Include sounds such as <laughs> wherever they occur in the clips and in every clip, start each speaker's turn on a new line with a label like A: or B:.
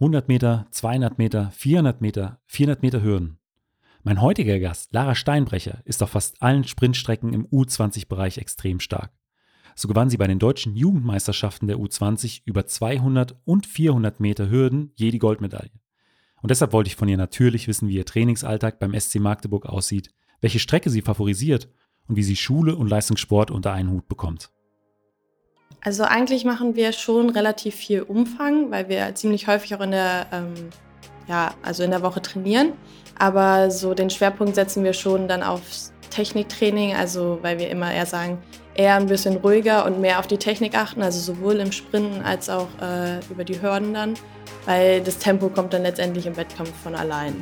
A: 100 Meter, 200 Meter, 400 Meter, 400 Meter Hürden. Mein heutiger Gast, Lara Steinbrecher, ist auf fast allen Sprintstrecken im U20-Bereich extrem stark. So gewann sie bei den deutschen Jugendmeisterschaften der U20 über 200 und 400 Meter Hürden je die Goldmedaille. Und deshalb wollte ich von ihr natürlich wissen, wie ihr Trainingsalltag beim SC Magdeburg aussieht, welche Strecke sie favorisiert und wie sie Schule und Leistungssport unter einen Hut bekommt.
B: Also eigentlich machen wir schon relativ viel Umfang, weil wir ziemlich häufig auch in der, ähm, ja, also in der Woche trainieren. Aber so den Schwerpunkt setzen wir schon dann aufs Techniktraining, also weil wir immer eher sagen, eher ein bisschen ruhiger und mehr auf die Technik achten, also sowohl im Sprinten als auch äh, über die Hürden dann, weil das Tempo kommt dann letztendlich im Wettkampf von allein.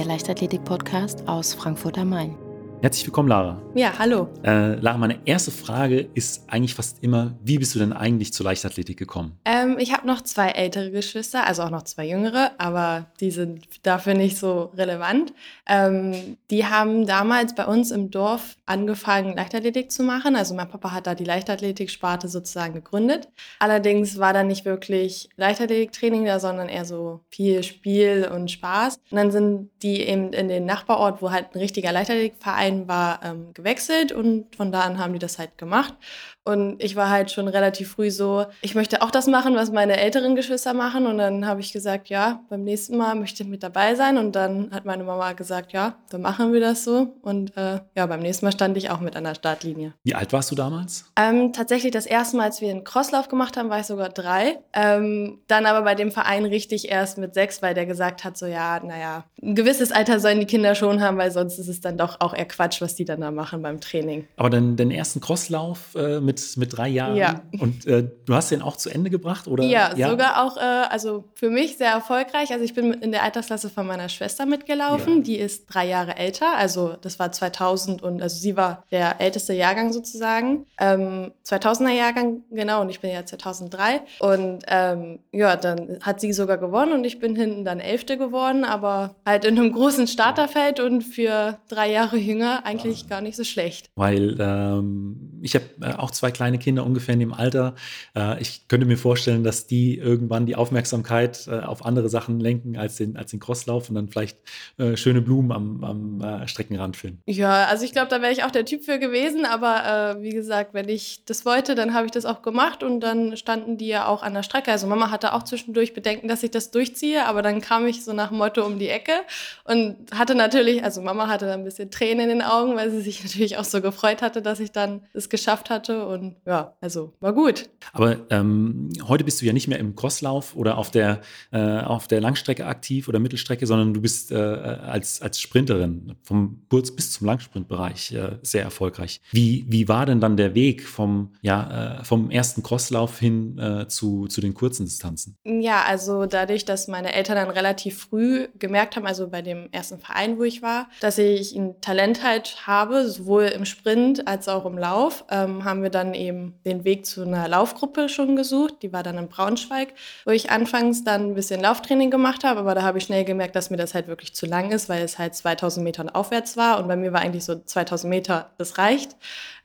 C: Der Leichtathletik-Podcast aus Frankfurt am Main.
A: Herzlich willkommen, Lara.
B: Ja, hallo.
A: Äh, Lara, meine erste Frage ist eigentlich fast immer, wie bist du denn eigentlich zur Leichtathletik gekommen?
B: Ähm, ich habe noch zwei ältere Geschwister, also auch noch zwei jüngere, aber die sind dafür nicht so relevant. Ähm, die haben damals bei uns im Dorf angefangen, Leichtathletik zu machen. Also mein Papa hat da die Leichtathletik-Sparte sozusagen gegründet. Allerdings war da nicht wirklich Leichtathletiktraining da, sondern eher so viel Spiel und Spaß. Und dann sind die eben in den Nachbarort, wo halt ein richtiger Leichtathletikverein Verein war ähm, gewechselt und von da an haben die das halt gemacht. Und ich war halt schon relativ früh so, ich möchte auch das machen, was meine älteren Geschwister machen. Und dann habe ich gesagt, ja, beim nächsten Mal möchte ich mit dabei sein. Und dann hat meine Mama gesagt, ja, dann machen wir das so. Und äh, ja, beim nächsten Mal stand ich auch mit an der Startlinie.
A: Wie alt warst du damals?
B: Ähm, tatsächlich das erste Mal, als wir einen Crosslauf gemacht haben, war ich sogar drei. Ähm, dann aber bei dem Verein richtig erst mit sechs, weil der gesagt hat, so ja, naja, ein gewisses Alter sollen die Kinder schon haben, weil sonst ist es dann doch auch eher Quatsch, was die dann da machen beim Training.
A: Aber dann den ersten Crosslauf äh, mit mit, mit drei Jahren.
B: Ja.
A: Und äh, du hast den auch zu Ende gebracht, oder?
B: Ja, ja? sogar auch, äh, also für mich sehr erfolgreich. Also ich bin in der Altersklasse von meiner Schwester mitgelaufen. Ja. Die ist drei Jahre älter. Also das war 2000 und also sie war der älteste Jahrgang sozusagen. Ähm, 2000er Jahrgang, genau. Und ich bin ja 2003. Und ähm, ja, dann hat sie sogar gewonnen und ich bin hinten dann Elfte geworden, aber halt in einem großen Starterfeld und für drei Jahre jünger eigentlich gar nicht so schlecht.
A: Weil ähm, ich habe äh, auch zwei kleine Kinder ungefähr in dem Alter. Äh, ich könnte mir vorstellen, dass die irgendwann die Aufmerksamkeit äh, auf andere Sachen lenken als den, als den Crosslauf und dann vielleicht äh, schöne Blumen am, am äh, Streckenrand finden.
B: Ja, also ich glaube, da wäre ich auch der Typ für gewesen. Aber äh, wie gesagt, wenn ich das wollte, dann habe ich das auch gemacht und dann standen die ja auch an der Strecke. Also Mama hatte auch zwischendurch Bedenken, dass ich das durchziehe, aber dann kam ich so nach Motto um die Ecke und hatte natürlich, also Mama hatte dann ein bisschen Tränen in den Augen, weil sie sich <laughs> natürlich auch so gefreut hatte, dass ich dann es geschafft hatte und ja, also war gut.
A: Aber ähm, heute bist du ja nicht mehr im Crosslauf oder auf der, äh, auf der Langstrecke aktiv oder Mittelstrecke, sondern du bist äh, als, als Sprinterin vom Kurz- bis zum Langsprintbereich äh, sehr erfolgreich. Wie, wie war denn dann der Weg vom, ja, äh, vom ersten Crosslauf hin äh, zu, zu den kurzen Distanzen?
B: Ja, also dadurch, dass meine Eltern dann relativ früh gemerkt haben, also bei dem ersten Verein, wo ich war, dass ich ein Talent halt habe, sowohl im Sprint als auch im Lauf, ähm, haben wir dann eben den Weg zu einer Laufgruppe schon gesucht. Die war dann in Braunschweig, wo ich anfangs dann ein bisschen Lauftraining gemacht habe. Aber da habe ich schnell gemerkt, dass mir das halt wirklich zu lang ist, weil es halt 2000 Metern aufwärts war. Und bei mir war eigentlich so 2000 Meter, das reicht.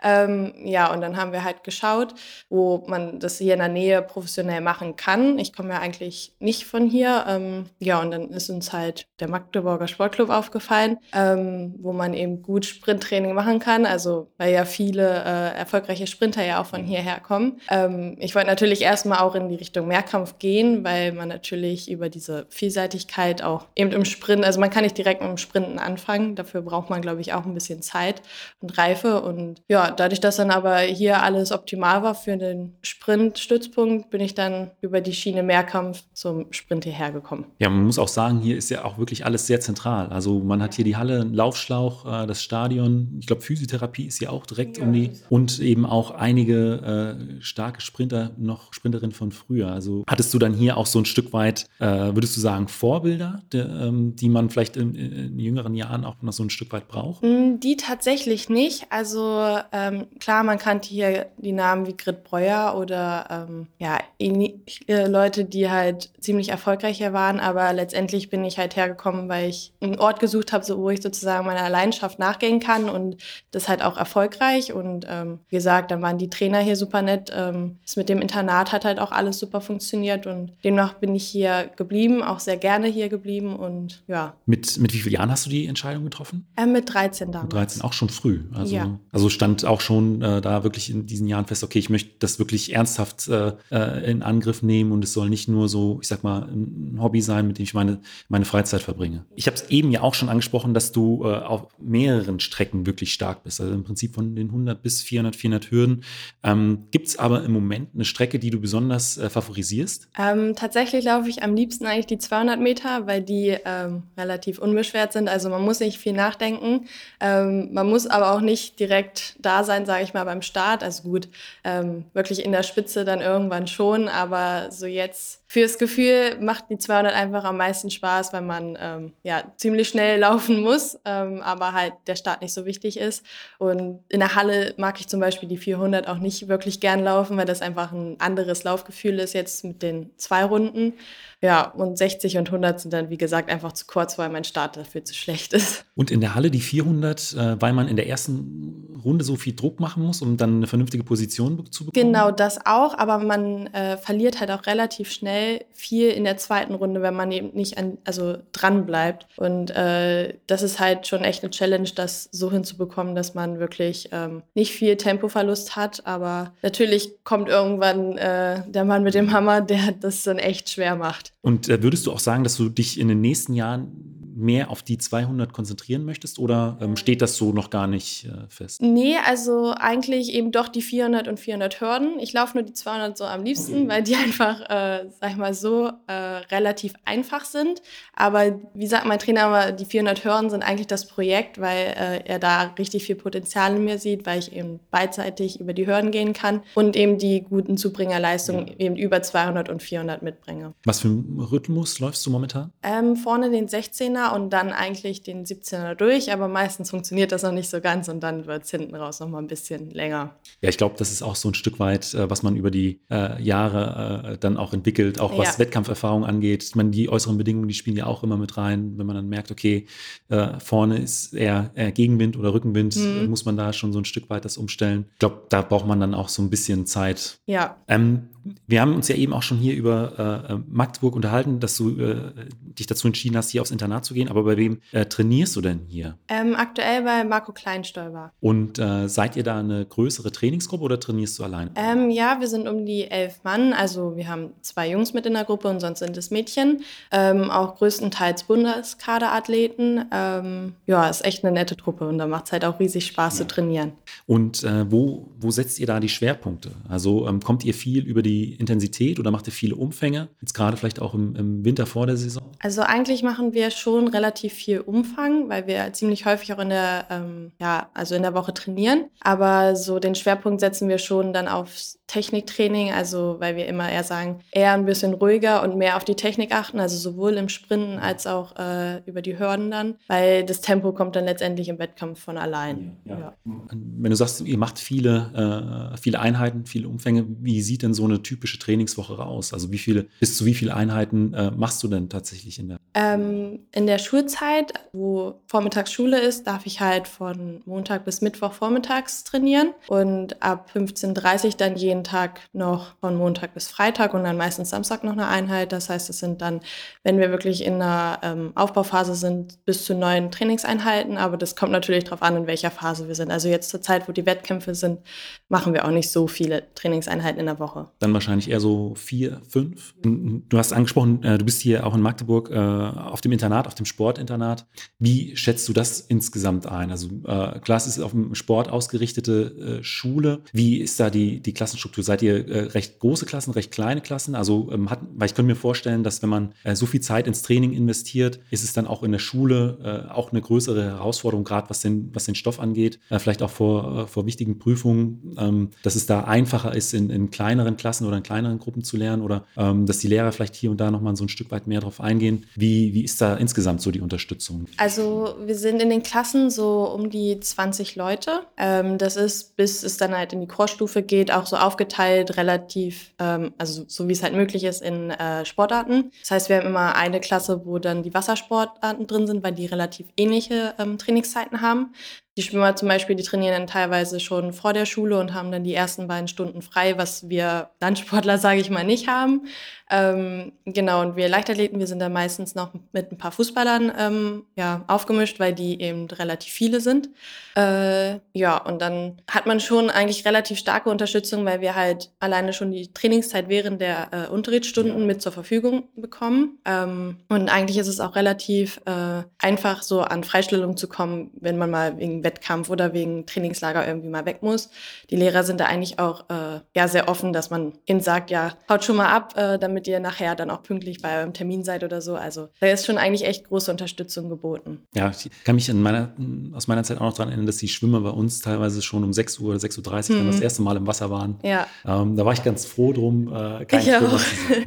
B: Ähm, ja, und dann haben wir halt geschaut, wo man das hier in der Nähe professionell machen kann. Ich komme ja eigentlich nicht von hier. Ähm, ja, und dann ist uns halt der Magdeburger Sportclub aufgefallen, ähm, wo man eben gut Sprinttraining machen kann. Also, weil ja viele äh, erfolgreiche Sprinter ja auch von hierher kommen. Ähm, ich wollte natürlich erstmal auch in die Richtung Mehrkampf gehen, weil man natürlich über diese Vielseitigkeit auch eben im Sprint, also man kann nicht direkt mit dem Sprinten anfangen. Dafür braucht man, glaube ich, auch ein bisschen Zeit und Reife. Und ja, dadurch, dass dann aber hier alles optimal war für den Sprintstützpunkt, bin ich dann über die Schiene Mehrkampf zum Sprint hierher gekommen.
A: Ja, man muss auch sagen, hier ist ja auch wirklich alles sehr zentral. Also man hat hier die Halle, einen Laufschlauch, äh, das Stadion. Ich glaube, Physiotherapie ist hier auch direkt ja. um, die, und eben auch einige äh, starke Sprinter, noch Sprinterinnen von früher. Also hattest du dann hier auch so ein Stück weit, äh, würdest du sagen, Vorbilder, der, ähm, die man vielleicht in, in, jüngeren Jahren auch noch so ein Stück weit braucht?
B: Mm, die tatsächlich nicht. Also ähm, klar, man kannte hier die Namen wie Grit Breuer oder ähm, ja, äh, Leute, die halt ziemlich erfolgreicher waren, aber letztendlich bin ich halt hergekommen, weil ich einen Ort gesucht habe, so, wo ich sozusagen meiner Leidenschaft nachgehen kann und das halt auch erfolgreich. Und ähm, wie gesagt, dann waren die Trainer hier super nett. Ähm, das mit dem Internat hat halt auch alles super funktioniert und demnach bin ich hier geblieben, auch sehr gerne hier geblieben und ja.
A: Mit, mit wie vielen Jahren hast du die Entscheidung getroffen?
B: Äh, mit 13 damals.
A: Mit 13, auch schon früh. Also, ja. also stand auch schon äh, da wirklich in diesen Jahren fest, okay, ich möchte das wirklich ernsthaft äh, äh in Angriff nehmen und es soll nicht nur so, ich sag mal, ein Hobby sein, mit dem ich meine, meine Freizeit verbringe. Ich habe es eben ja auch schon angesprochen, dass du äh, auf mehreren Strecken wirklich stark bist. Also im Prinzip von den 100 bis 400, 400 Hürden. Ähm, Gibt es aber im Moment eine Strecke, die du besonders äh, favorisierst?
B: Ähm, tatsächlich laufe ich am liebsten eigentlich die 200 Meter, weil die ähm, relativ unbeschwert sind. Also man muss nicht viel nachdenken. Ähm, man muss aber auch nicht direkt da sein, sage ich mal, beim Start. Also gut, ähm, wirklich in der Spitze dann irgendwann schon, aber so jetzt fürs Gefühl macht die 200 einfach am meisten Spaß, weil man ähm, ja ziemlich schnell <laughs> laufen muss, ähm, aber halt der Start nicht so wichtig ist. Und in der Halle mag ich zum Beispiel die 400 auch nicht wirklich gern laufen, weil das einfach ein anderes Laufgefühl ist jetzt mit den zwei Runden. Ja, und 60 und 100 sind dann, wie gesagt, einfach zu kurz, weil mein Start dafür zu schlecht ist.
A: Und in der Halle die 400, äh, weil man in der ersten Runde so viel Druck machen muss, um dann eine vernünftige Position zu bekommen?
B: Genau, das auch, aber man äh, verliert halt auch relativ schnell viel in der zweiten Runde, wenn man eben nicht an, also dran bleibt. Und äh, das ist halt schon echt eine Challenge, das so hinzubekommen, dass man wirklich ähm, nicht viel Tempoverlust hat, aber natürlich kommt irgendwann äh, der Mann mit dem Hammer, der das dann echt schwer macht.
A: Und äh, würdest du auch sagen, dass du dich in den nächsten Jahren mehr auf die 200 konzentrieren möchtest oder ähm, steht das so noch gar nicht äh, fest?
B: Nee, also eigentlich eben doch die 400 und 400 Hürden. Ich laufe nur die 200 so am liebsten, okay. weil die <laughs> einfach, äh, sag ich mal so, äh, relativ einfach sind. Aber wie sagt mein Trainer, die 400 Hürden sind eigentlich das Projekt, weil äh, er da richtig viel Potenzial in mir sieht, weil ich eben beidseitig über die Hürden gehen kann und eben die guten Zubringerleistungen ja. eben über 200 und 400 mitbringe.
A: Was für einen Rhythmus läufst du momentan?
B: Ähm, vorne den 16er und dann eigentlich den 17er durch, aber meistens funktioniert das noch nicht so ganz und dann wird es hinten raus noch mal ein bisschen länger.
A: Ja, ich glaube, das ist auch so ein Stück weit, äh, was man über die äh, Jahre äh, dann auch entwickelt, auch was ja. Wettkampferfahrung angeht. Ich meine, die äußeren Bedingungen, die spielen ja auch immer mit rein. Wenn man dann merkt, okay, äh, vorne ist eher, eher, Gegenwind oder Rückenwind, mhm. muss man da schon so ein Stück weit das umstellen. Ich glaube, da braucht man dann auch so ein bisschen Zeit.
B: Ja.
A: Ähm, wir haben uns ja eben auch schon hier über äh, Magdeburg unterhalten, dass du äh, dich dazu entschieden hast, hier aufs Internat zu gehen. Aber bei wem äh, trainierst du denn hier?
B: Ähm, aktuell bei Marco Kleinstäuber.
A: Und äh, seid ihr da eine größere Trainingsgruppe oder trainierst du alleine?
B: Ähm, ja, wir sind um die elf Mann. Also wir haben zwei Jungs mit in der Gruppe und sonst sind es Mädchen. Ähm, auch größtenteils Bundeskaderathleten. Ähm, ja, ist echt eine nette Truppe und da macht es halt auch riesig Spaß ja. zu trainieren.
A: Und äh, wo, wo setzt ihr da die Schwerpunkte? Also ähm, kommt ihr viel über die die Intensität oder macht ihr viele Umfänge? Jetzt gerade vielleicht auch im, im, Winter vor der Saison?
B: Also eigentlich machen wir schon relativ viel Umfang, weil wir ziemlich häufig auch in der, ähm, ja, also in der Woche trainieren. Aber so den Schwerpunkt setzen wir schon dann aufs Techniktraining, also weil wir immer eher sagen, eher ein bisschen ruhiger und mehr auf die Technik achten, also sowohl im Sprinten als auch äh, über die Hürden dann, weil das Tempo kommt dann letztendlich im Wettkampf von allein. Ja, ja. Ja.
A: Wenn du sagst, ihr macht viele, äh, viele Einheiten, viele Umfänge, wie sieht denn so eine typische Trainingswoche aus? Also wie viele, bis zu wie viele Einheiten äh, machst du denn tatsächlich in der?
B: Ähm, in der Schulzeit, wo Vormittagsschule ist, darf ich halt von Montag bis Mittwoch vormittags trainieren und ab 15.30 Uhr dann jeden Tag noch von Montag bis Freitag und dann meistens Samstag noch eine Einheit. Das heißt, es sind dann, wenn wir wirklich in einer ähm, Aufbauphase sind, bis zu neun Trainingseinheiten. Aber das kommt natürlich darauf an, in welcher Phase wir sind. Also jetzt zur Zeit, wo die Wettkämpfe sind, machen wir auch nicht so viele Trainingseinheiten in der Woche.
A: Dann wahrscheinlich eher so vier, fünf. Du hast angesprochen, äh, du bist hier auch in Magdeburg äh, auf dem Internat, auf dem Sportinternat. Wie schätzt du das insgesamt ein? Also äh, klar, es ist auf dem Sport ausgerichtete Schule. Wie ist da die, die Klassenstruktur? Seid ihr recht große Klassen, recht kleine Klassen? Also ähm, hat, weil ich könnte mir vorstellen, dass wenn man so viel Zeit ins Training investiert, ist es dann auch in der Schule auch eine größere Herausforderung, gerade was den, was den Stoff angeht, vielleicht auch vor, vor wichtigen Prüfungen, ähm, dass es da einfacher ist, in, in kleineren Klassen oder in kleineren Gruppen zu lernen oder ähm, dass die Lehrer vielleicht hier und da nochmal so ein Stück weit mehr drauf eingehen. Wie, wie ist da insgesamt so die Unterstützung?
B: Also wir sind in den Klassen so um die 20 Leute. Ähm, das ist, bis es dann halt in die Chorstufe geht, auch so aufgeteilt, relativ, ähm, also so wie es halt möglich ist in äh, Sportarten. Das heißt, wir haben immer eine Klasse, wo dann die Wassersportarten drin sind, weil die relativ ähnliche ähm, Trainingszeiten haben. Die Schwimmer zum Beispiel, die trainieren dann teilweise schon vor der Schule und haben dann die ersten beiden Stunden frei, was wir Landsportler, <laughs> sage ich mal, nicht haben. Ähm, genau, und wir Leichtathleten, wir sind da meistens noch mit ein paar Fußballern ähm, ja, aufgemischt, weil die eben relativ viele sind. Äh, ja, und dann hat man schon eigentlich relativ starke Unterstützung, weil wir halt alleine schon die Trainingszeit während der äh, Unterrichtsstunden ja. mit zur Verfügung bekommen. Ähm, und eigentlich ist es auch relativ äh, einfach, so an Freistellung zu kommen, wenn man mal wegen Wettkampf oder wegen Trainingslager irgendwie mal weg muss. Die Lehrer sind da eigentlich auch äh, ja, sehr offen, dass man ihnen sagt, ja, haut schon mal ab, äh, damit damit ihr nachher dann auch pünktlich bei eurem Termin seid oder so. Also da ist schon eigentlich echt große Unterstützung geboten.
A: Ja, ich kann mich meiner, aus meiner Zeit auch noch daran erinnern, dass die Schwimmer bei uns teilweise schon um 6 Uhr oder 6.30 Uhr mhm. dann das erste Mal im Wasser waren.
B: Ja.
A: Ähm, da war ich ganz froh drum, äh, kein Schwimmer zu sein.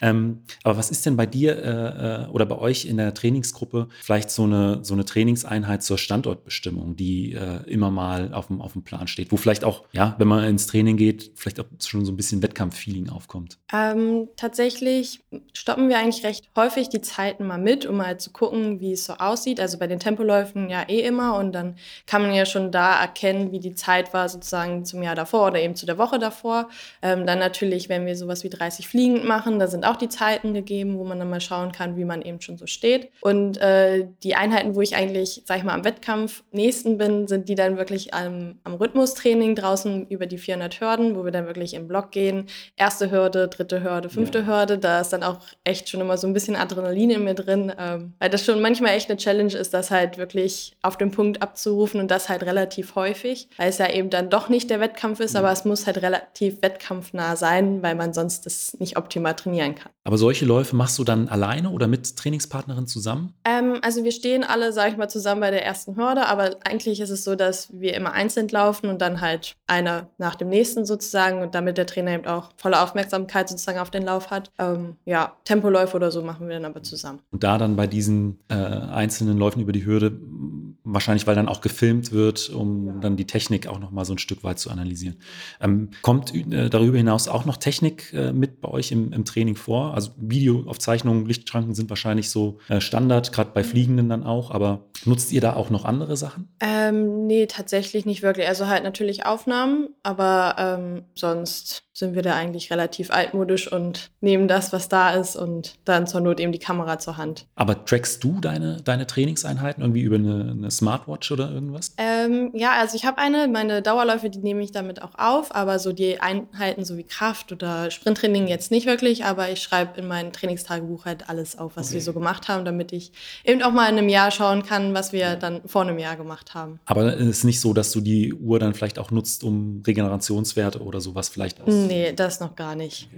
A: ähm, aber was ist denn bei dir äh, äh, oder bei euch in der Trainingsgruppe vielleicht so eine, so eine Trainingseinheit zur Standortbestimmung, die äh, immer mal auf dem, auf dem Plan steht, wo vielleicht auch, ja, wenn man ins Training geht, vielleicht auch schon so ein bisschen Wettkampffeeling aufkommt?
B: Ähm, tatsächlich stoppen wir eigentlich recht häufig die Zeiten mal mit, um mal zu gucken, wie es so aussieht. Also bei den Tempoläufen ja eh immer und dann kann man ja schon da erkennen, wie die Zeit war sozusagen zum Jahr davor oder eben zu der Woche davor. Ähm, dann natürlich, wenn wir sowas wie 30 fliegend machen, da sind auch die Zeiten gegeben, wo man dann mal schauen kann, wie man eben schon so steht. Und äh, die Einheiten, wo ich eigentlich, sag ich mal, am Wettkampf nächsten bin, sind die dann wirklich am, am Rhythmustraining draußen über die 400 Hürden, wo wir dann wirklich im Block gehen. Erste Hürde, dritte Hürde, fünfte fünfte Hürde, da ist dann auch echt schon immer so ein bisschen Adrenalin in mir drin, ähm, weil das schon manchmal echt eine Challenge ist, das halt wirklich auf den Punkt abzurufen und das halt relativ häufig, weil es ja eben dann doch nicht der Wettkampf ist, aber es muss halt relativ wettkampfnah sein, weil man sonst das nicht optimal trainieren kann.
A: Aber solche Läufe machst du dann alleine oder mit Trainingspartnerin zusammen?
B: Ähm, also wir stehen alle, sag ich mal, zusammen bei der ersten Hürde, aber eigentlich ist es so, dass wir immer einzeln laufen und dann halt einer nach dem nächsten sozusagen und damit der Trainer eben auch volle Aufmerksamkeit sozusagen auf den Lauf drauf hat. Ähm, ja, Tempoläufe oder so machen wir dann aber zusammen.
A: Und da dann bei diesen äh, einzelnen Läufen über die Hürde, wahrscheinlich weil dann auch gefilmt wird, um ja. dann die Technik auch noch mal so ein Stück weit zu analysieren. Ähm, kommt äh, darüber hinaus auch noch Technik äh, mit bei euch im, im, Training vor? Also Videoaufzeichnungen, Lichtschranken sind wahrscheinlich so äh, Standard, gerade bei Fliegenden dann auch, aber nutzt ihr da auch noch andere Sachen?
B: Ähm, nee, tatsächlich nicht wirklich. Also halt natürlich Aufnahmen, aber ähm, sonst sind wir da eigentlich relativ altmodisch und nehmen das, was da ist und dann zur Not eben die Kamera zur Hand.
A: Aber trackst du deine, deine Trainingseinheiten irgendwie über eine, eine Smartwatch oder irgendwas?
B: Ähm, ja, also ich habe eine, meine Dauerläufe, die nehme ich damit auch auf, aber so die Einheiten so wie Kraft oder Sprinttraining jetzt nicht wirklich, aber ich schreibe in mein Trainingstagebuch halt alles auf, was okay. wir so gemacht haben, damit ich eben auch mal in einem Jahr schauen kann, was wir dann vor einem Jahr gemacht haben.
A: Aber es ist nicht so, dass du die Uhr dann vielleicht auch nutzt, um Regenerationswerte oder sowas vielleicht
B: auszuprobieren? Nee, das noch gar nicht.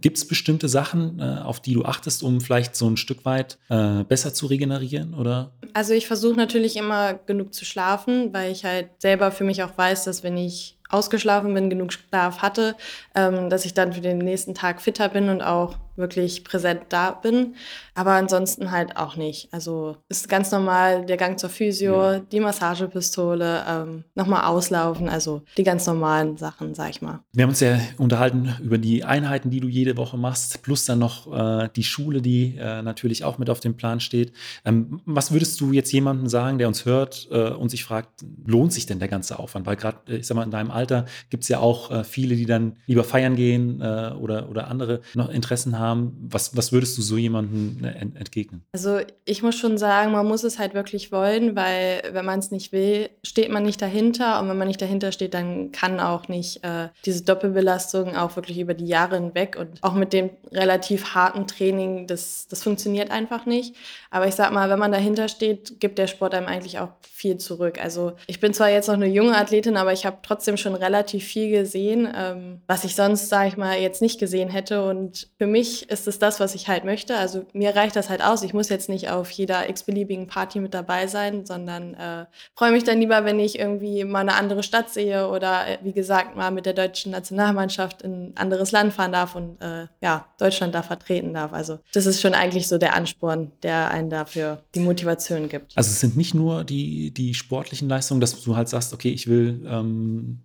A: Gibt es bestimmte Sachen, äh, auf die du achtest, um vielleicht so ein Stück weit äh, besser zu regenerieren? Oder?
B: Also ich versuche natürlich immer genug zu schlafen, weil ich halt selber für mich auch weiß, dass wenn ich ausgeschlafen bin, genug Schlaf hatte, ähm, dass ich dann für den nächsten Tag fitter bin und auch wirklich präsent da bin. Aber ansonsten halt auch nicht. Also ist ganz normal der Gang zur Physio, ja. die Massagepistole, ähm, nochmal auslaufen, also die ganz normalen Sachen, sag ich mal.
A: Wir haben uns ja unterhalten über die Einheiten, die du jede Woche machst, plus dann noch äh, die Schule, die äh, natürlich auch mit auf dem Plan steht. Ähm, was würdest du jetzt jemandem sagen, der uns hört äh, und sich fragt, lohnt sich denn der ganze Aufwand? Weil gerade, äh, ich sag mal, in deinem Alter gibt es ja auch äh, viele, die dann lieber feiern gehen äh, oder, oder andere noch Interessen haben Namen. Was, was würdest du so jemandem äh, entgegnen?
B: Also ich muss schon sagen, man muss es halt wirklich wollen, weil wenn man es nicht will, steht man nicht dahinter. Und wenn man nicht dahinter steht, dann kann auch nicht äh, diese Doppelbelastung auch wirklich über die Jahre hinweg und auch mit dem relativ harten Training, das, das funktioniert einfach nicht. Aber ich sag mal, wenn man dahinter steht, gibt der Sport einem eigentlich auch viel zurück. Also ich bin zwar jetzt noch eine junge Athletin, aber ich habe trotzdem schon relativ viel gesehen, ähm, was ich sonst, sage ich mal, jetzt nicht gesehen hätte. Und für mich ist es das, was ich halt möchte. Also mir reicht das halt aus. Ich muss jetzt nicht auf jeder x-beliebigen Party mit dabei sein, sondern äh, freue mich dann lieber, wenn ich irgendwie mal eine andere Stadt sehe oder äh, wie gesagt mal mit der deutschen Nationalmannschaft in ein anderes Land fahren darf und äh, ja, Deutschland da vertreten darf. Also das ist schon eigentlich so der Ansporn, der einen dafür die Motivation gibt.
A: Also es sind nicht nur die, die sportlichen Leistungen, dass du halt sagst, okay, ich will ähm,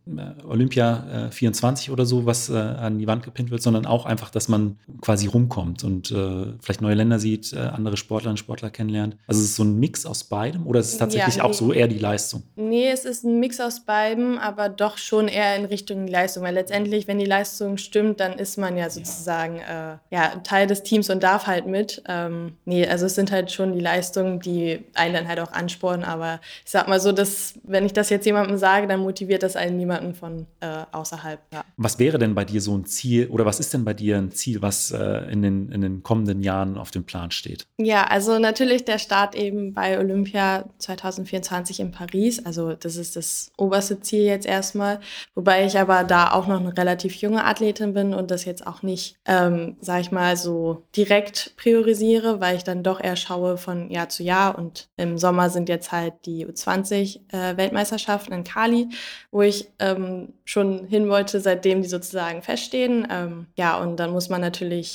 A: Olympia äh, 24 oder so, was äh, an die Wand gepinnt wird, sondern auch einfach, dass man quasi rumkommt und äh, vielleicht neue Länder sieht, äh, andere Sportlerinnen und Sportler kennenlernt. Also es ist so ein Mix aus beidem oder ist es tatsächlich ja, nee, auch so eher die Leistung?
B: Nee, es ist ein Mix aus beidem, aber doch schon eher in Richtung Leistung, weil letztendlich, wenn die Leistung stimmt, dann ist man ja sozusagen ja. Äh, ja Teil des Teams und darf halt mit. Ähm, nee, also es sind halt schon die Leistungen, die einen dann halt auch anspornen, aber ich sag mal so, dass wenn ich das jetzt jemandem sage, dann motiviert das einen niemanden von äh, außerhalb. Ja.
A: Was wäre denn bei dir so ein Ziel oder was ist denn bei dir ein Ziel, was äh, in, den, in den kommenden Jahren auf dem Plan steht?
B: Ja, also natürlich der Start eben bei Olympia 2024 in Paris. Also das ist das oberste Ziel jetzt erstmal, wobei ich aber da auch noch eine relativ junge Athletin bin und das jetzt auch nicht, ähm, sag ich mal, so direkt priorisiere, weil ich dann doch eher schaue von Jahr zu Jahr und im Sommer sind jetzt halt die U20 äh, in Cali, wo ich ähm, schon hin wollte, seitdem die sozusagen feststehen. Ähm, ja, und dann muss man natürlich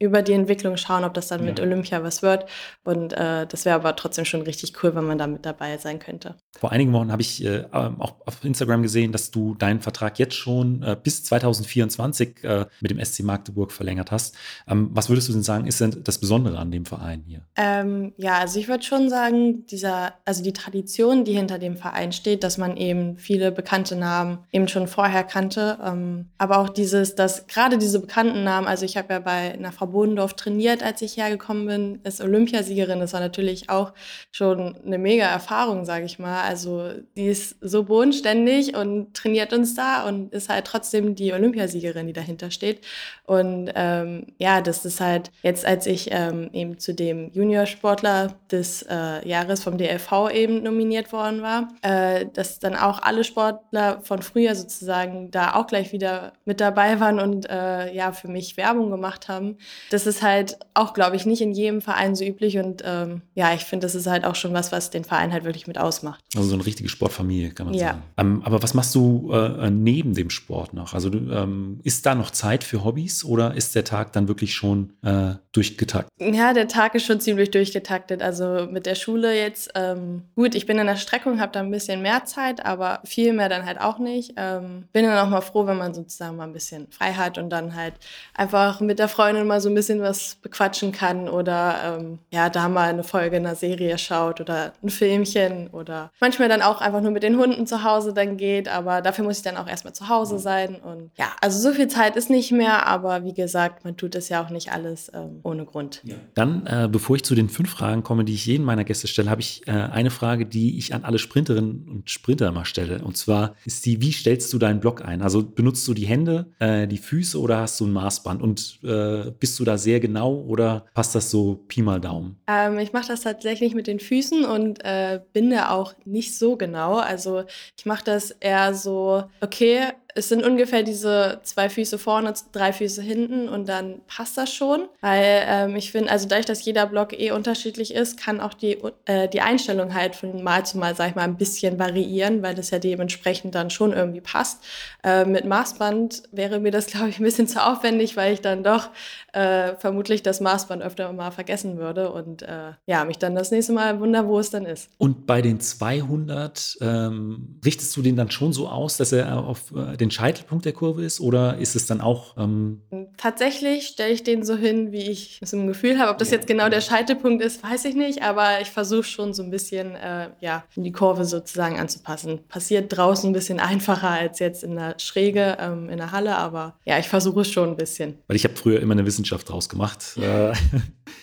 B: über die Entwicklung schauen, ob das dann ja. mit Olympia was wird. Und äh, das wäre aber trotzdem schon richtig cool, wenn man da mit dabei sein könnte.
A: Vor einigen Wochen habe ich äh, auch auf Instagram gesehen, dass du deinen Vertrag jetzt schon äh, bis 2024 äh, mit dem SC Magdeburg verlängert hast. Ähm, was würdest du denn sagen, ist denn das Besondere an dem Verein hier?
B: Ähm, ja, also ich würde schon sagen, dieser, also die Tradition, die hinter dem Verein steht, dass man eben viele bekannte Namen eben schon vorher kannte. Ähm, aber auch dieses, dass gerade diese bekannten Namen, also ich habe ja bei einer Frau Bodendorf trainiert, als ich hergekommen bin, ist Olympiasiegerin. Das war natürlich auch schon eine mega Erfahrung, sage ich mal. Also die ist so bodenständig und trainiert uns da und ist halt trotzdem die Olympiasiegerin, die dahinter steht. Und ähm, ja, das ist halt jetzt, als ich ähm, eben zu dem Juniorsportler des äh, Jahres vom DLV eben nominiert worden war, äh, dass dann auch alle Sportler von früher sozusagen da auch gleich wieder mit dabei waren und äh, ja für mich Werbung gemacht haben. Das ist halt auch, glaube ich, nicht in jedem Verein so üblich und ähm, ja, ich finde, das ist halt auch schon was, was den Verein halt wirklich mit ausmacht.
A: Also so eine richtige Sportfamilie, kann man ja. sagen. Ähm, aber was machst du äh, neben dem Sport noch? Also ähm, ist da noch Zeit für Hobbys oder ist der Tag dann wirklich schon äh, durchgetaktet?
B: Ja, der Tag ist schon ziemlich durchgetaktet. Also mit der Schule jetzt, ähm, gut, ich bin in der Streckung, habe da ein bisschen mehr Zeit, aber viel mehr dann halt auch nicht. Ähm, bin dann auch mal froh, wenn man sozusagen mal ein bisschen frei hat und dann halt einfach mit der Freundin mal so ein bisschen was bequatschen kann oder ähm, ja, da mal eine Folge einer Serie schaut oder ein Filmchen oder manchmal dann auch einfach nur mit den Hunden zu Hause dann geht, aber dafür muss ich dann auch erstmal zu Hause sein und ja, also so viel Zeit ist nicht mehr, aber wie gesagt, man tut es ja auch nicht alles ähm, ohne Grund. Ja.
A: Dann, äh, bevor ich zu den fünf Fragen komme, die ich jeden meiner Gäste stelle, habe ich äh, eine Frage, die ich an alle Sprinterinnen und Sprinter immer stelle. Und zwar ist die, wie stellst du deinen Block ein? Also benutzt du die Hände, äh, die Füße oder hast du ein Maßband? Und äh, bist du da sehr genau oder passt das so Pi mal Daumen?
B: Ähm, ich mache das tatsächlich mit den Füßen und äh, bin da auch nicht so genau. Also ich mache das eher so, okay, es sind ungefähr diese zwei Füße vorne, drei Füße hinten und dann passt das schon. Weil ähm, ich finde, also dadurch, dass jeder Block eh unterschiedlich ist, kann auch die, äh, die Einstellung halt von Mal zu Mal, sag ich mal, ein bisschen variieren, weil das ja dementsprechend dann schon irgendwie passt. Äh, mit Maßband wäre mir das, glaube ich, ein bisschen <laughs> zu aufwendig, weil ich dann doch äh, vermutlich das Maßband öfter mal vergessen würde und äh, ja, mich dann das nächste Mal wundern, wo es dann ist.
A: Und bei den 200 ähm, richtest du den dann schon so aus, dass er auf äh, den Scheitelpunkt der Kurve ist oder ist es dann auch. Ähm
B: Tatsächlich stelle ich den so hin, wie ich es im Gefühl habe. Ob das jetzt genau der Scheitelpunkt ist, weiß ich nicht, aber ich versuche schon so ein bisschen, äh, ja, die Kurve sozusagen anzupassen. Passiert draußen ein bisschen einfacher als jetzt in der Schräge, ähm, in der Halle, aber ja, ich versuche es schon ein bisschen.
A: Weil ich habe früher immer eine Wissenschaft draus gemacht. <laughs> Äh,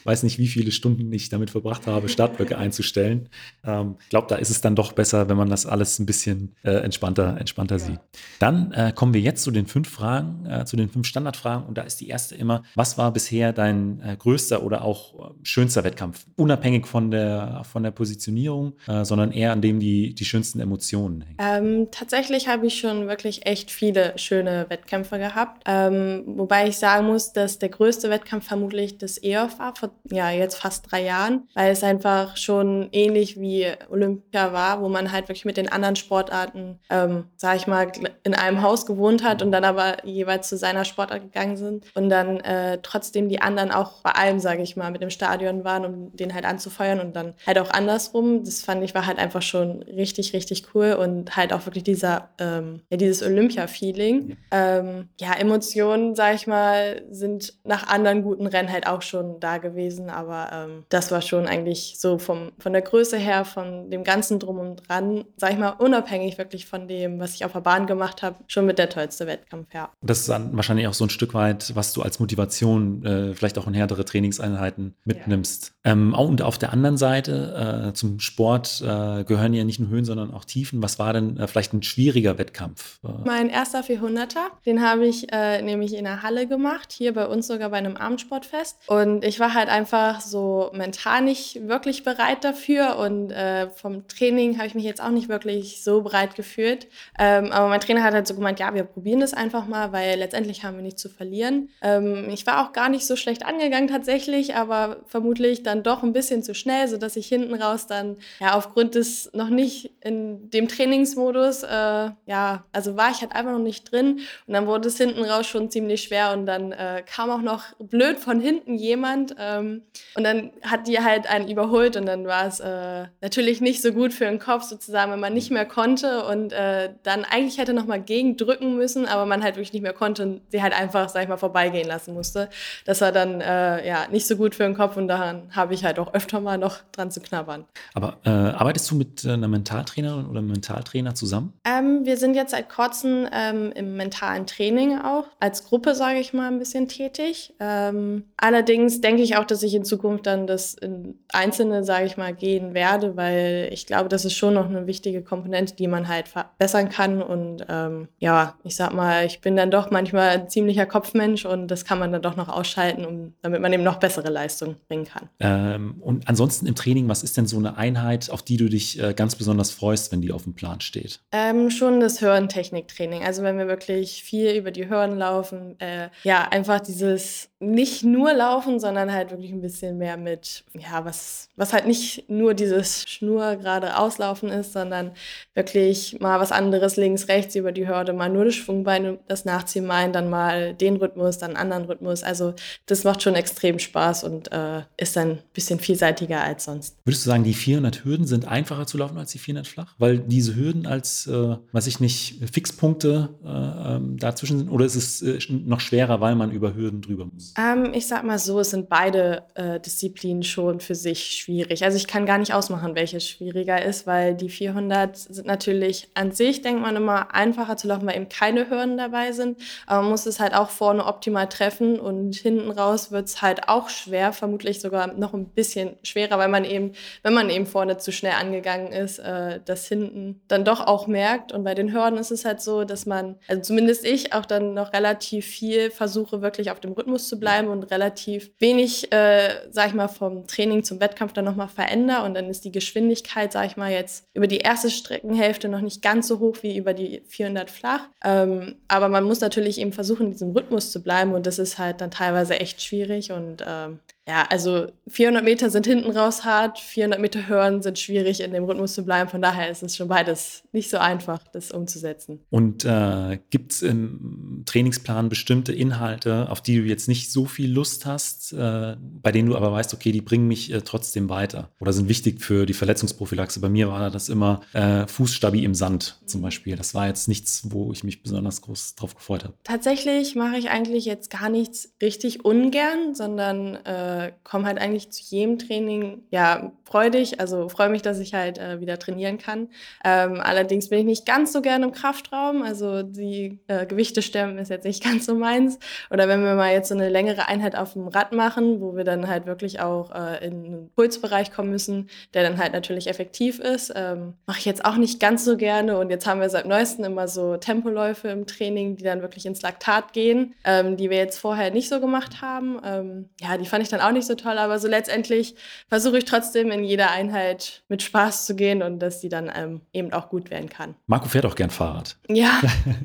A: weiß nicht, wie viele Stunden ich damit verbracht habe, Startblöcke <laughs> einzustellen. Ich ähm, glaube, da ist es dann doch besser, wenn man das alles ein bisschen äh, entspannter, entspannter ja. sieht. Dann äh, kommen wir jetzt zu den fünf Fragen, äh, zu den fünf Standardfragen. Und da ist die erste immer, was war bisher dein äh, größter oder auch äh, schönster Wettkampf? Unabhängig von der, von der Positionierung, äh, sondern eher an dem die, die schönsten Emotionen hängen.
B: Ähm, tatsächlich habe ich schon wirklich echt viele schöne Wettkämpfe gehabt. Ähm, wobei ich sagen muss, dass der größte Wettkampf vermutlich das EOF war, vor ja, jetzt fast drei Jahren, weil es einfach schon ähnlich wie Olympia war, wo man halt wirklich mit den anderen Sportarten, ähm, sag ich mal, in einem Haus gewohnt hat und dann aber jeweils zu seiner Sportart gegangen sind und dann äh, trotzdem die anderen auch bei allem, sage ich mal, mit dem Stadion waren, um den halt anzufeuern und dann halt auch andersrum. Das fand ich war halt einfach schon richtig, richtig cool und halt auch wirklich dieser, ähm, ja, dieses Olympia-Feeling. Ähm, ja, Emotionen, sag ich mal, sind nach anderen guten Rennen halt auch schon da gewesen, aber ähm, das war schon eigentlich so vom, von der Größe her, von dem ganzen Drum und Dran, sag ich mal, unabhängig wirklich von dem, was ich auf der Bahn gemacht habe, schon mit der tollste Wettkampf, ja.
A: Das ist dann wahrscheinlich auch so ein Stück weit, was du als Motivation äh, vielleicht auch in härtere Trainingseinheiten mitnimmst. Ja. Ähm, und auf der anderen Seite, äh, zum Sport äh, gehören ja nicht nur Höhen, sondern auch Tiefen. Was war denn äh, vielleicht ein schwieriger Wettkampf?
B: Äh, mein erster 400er, den habe ich äh, nämlich in der Halle gemacht, hier bei uns sogar bei einem Abendsportfest. Und ich war halt einfach so mental nicht wirklich bereit dafür und vom Training habe ich mich jetzt auch nicht wirklich so bereit gefühlt. Ähm, aber mein Trainer hat halt so gemeint, ja, wir probieren das einfach mal, weil letztendlich haben wir nichts zu verlieren. Ähm, ich war auch gar nicht so schlecht angegangen tatsächlich, aber vermutlich dann doch ein bisschen zu schnell, sodass ich hinten raus dann ja aufgrund des noch nicht in dem Trainingsmodus, äh, ja, also war ich halt einfach noch nicht drin und dann wurde es hinten raus schon ziemlich schwer und dann äh, kam auch noch blöd von hinten jemand ähm, und dann hat die halt einen überholt und dann war es äh, natürlich nicht so gut für den Kopf sozusagen, wenn man nicht mehr konnte und äh, dann eigentlich hätte noch mal gegendrücken müssen, aber man halt wirklich nicht mehr konnte und sie halt einfach, sag ich mal, vorbeigehen lassen musste. Das war dann äh, ja nicht so gut für den Kopf und daran habe ich halt auch öfter mal noch dran zu knabbern.
A: Aber äh, arbeitest du mit äh, einer Mentaltrainerin oder einem Mentaltrainer zusammen?
B: Ähm, wir sind jetzt seit kurzem ähm, im mentalen Training auch als Gruppe, sage ich mal, ein bisschen tätig. Ähm, allerdings denke ich auch, dass ich in Zukunft dann das in Einzelne, sage ich mal, gehen werde, weil ich glaube, das ist schon noch eine wichtige Komponente, die man halt verbessern kann. Und ähm, ja, ich sag mal, ich bin dann doch manchmal ein ziemlicher Kopfmensch und das kann man dann doch noch ausschalten, um, damit man eben noch bessere Leistung bringen kann.
A: Ähm, und ansonsten im Training, was ist denn so eine Einheit, auf die du dich äh, ganz besonders freust, wenn die auf dem Plan steht?
B: Ähm, schon das Hörentechniktraining. Also wenn wir wirklich viel über die Hören laufen, äh, ja, einfach dieses nicht nur laufen, sondern halt wirklich ein bisschen mehr mit, ja, was, was halt nicht nur dieses Schnur gerade auslaufen ist, sondern wirklich mal was anderes links, rechts über die Hürde, mal nur das Schwungbein, das Nachziehen meinen, dann mal den Rhythmus, dann einen anderen Rhythmus. Also das macht schon extrem Spaß und äh, ist dann ein bisschen vielseitiger als sonst.
A: Würdest du sagen, die 400 Hürden sind einfacher zu laufen als die 400 flach? Weil diese Hürden als, äh, weiß ich nicht, Fixpunkte äh, ähm, dazwischen sind? Oder ist es äh, noch schwerer, weil man über Hürden drüber muss?
B: Ähm, ich sag mal so, es sind beide äh, Disziplinen schon für sich schwierig. Also ich kann gar nicht ausmachen, welches schwieriger ist, weil die 400 sind natürlich an sich, denkt man immer, einfacher zu laufen, weil eben keine Hürden dabei sind. Aber man muss es halt auch vorne optimal treffen und hinten raus wird es halt auch schwer, vermutlich sogar noch ein bisschen schwerer, weil man eben, wenn man eben vorne zu schnell angegangen ist, äh, das hinten dann doch auch merkt. Und bei den Hürden ist es halt so, dass man, also zumindest ich, auch dann noch relativ viel versuche, wirklich auf dem Rhythmus zu bleiben und relativ wenig, äh, sag ich mal, vom Training zum Wettkampf dann nochmal verändere. Und dann ist die Geschwindigkeit, sag ich mal, jetzt über die erste Streckenhälfte noch nicht ganz so hoch wie über die 400 flach. Ähm, aber man muss natürlich eben versuchen, in diesem Rhythmus zu bleiben. Und das ist halt dann teilweise echt schwierig. Und ähm, Ja, also 400 Meter sind hinten raus hart, 400 Meter hören sind schwierig, in dem Rhythmus zu bleiben. Von daher ist es schon beides nicht so einfach, das umzusetzen.
A: Und äh, gibt es im Trainingsplan bestimmte Inhalte, auf die du jetzt nicht so viel Lust hast, äh, bei denen du aber weißt, okay, die bringen mich äh, trotzdem weiter oder sind wichtig für die Verletzungsprophylaxe? Bei mir war das immer äh, Fußstabi im Sand zum Beispiel. Das war jetzt nichts, wo ich mich besonders groß drauf gefreut habe.
B: Tatsächlich mache ich eigentlich jetzt gar nichts richtig ungern, sondern äh, komme halt eigentlich zu jedem Training ja freudig, also freue mich, dass ich halt äh, wieder trainieren kann. Ähm, allerdings bin ich nicht ganz so gerne im Kraftraum, also die äh, Gewichte stemmen ist jetzt nicht <laughs> ganz so meins. Oder wenn wir mal jetzt so eine längere Einheit auf dem Rad machen, wo wir dann halt wirklich auch äh, in einen Pulsbereich kommen müssen, der dann halt natürlich effektiv ist, ähm, mache ich jetzt auch nicht ganz so gerne. Und jetzt haben wir seit neuestem immer so Tempoläufe im Training, die dann wirklich ins Laktat gehen, ähm, die wir jetzt vorher nicht so gemacht haben. Ähm, ja, die fand ich dann auch nicht so toll, aber so letztendlich versuche ich trotzdem in jeder Einheit mit Spaß zu gehen und dass die dann ähm, eben auch gut werden kann.
A: Marco fährt auch gern Fahrrad.
B: Ja,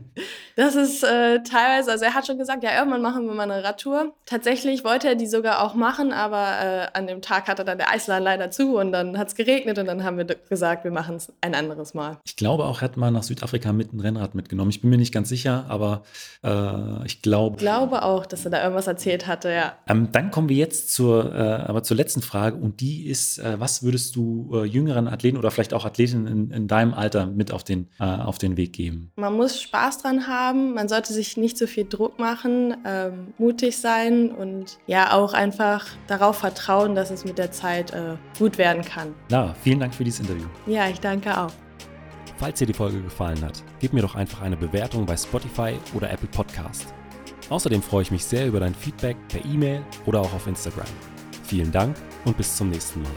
B: <laughs> das ist äh, teilweise, also er hat schon gesagt, ja, irgendwann machen wir mal eine Radtour. Tatsächlich wollte er die sogar auch machen, aber äh, an dem Tag hatte dann der Eisladen leider zu und dann hat es geregnet und dann haben wir gesagt, wir machen es ein anderes Mal.
A: Ich glaube auch, er hat mal nach Südafrika mit ein Rennrad mitgenommen. Ich bin mir nicht ganz sicher, aber äh, ich glaube.
B: Ich glaube auch, dass er da irgendwas erzählt hatte, ja.
A: Ähm, dann kommen wir jetzt zur, äh, aber zur letzten Frage und die ist, äh, was würdest du äh, jüngeren Athleten oder vielleicht auch Athletinnen in, in deinem Alter mit auf den, äh, auf den Weg geben?
B: Man muss Spaß dran haben, man sollte sich nicht so viel Druck machen, ähm, mutig sein und ja auch einfach darauf vertrauen, dass es mit der Zeit äh, gut werden kann.
A: Lara, vielen Dank für dieses Interview.
B: Ja, ich danke auch.
A: Falls dir die Folge gefallen hat, gib mir doch einfach eine Bewertung bei Spotify oder Apple Podcast. Außerdem freue ich mich sehr über dein Feedback per E-Mail oder auch auf Instagram. Vielen Dank und bis zum nächsten Mal.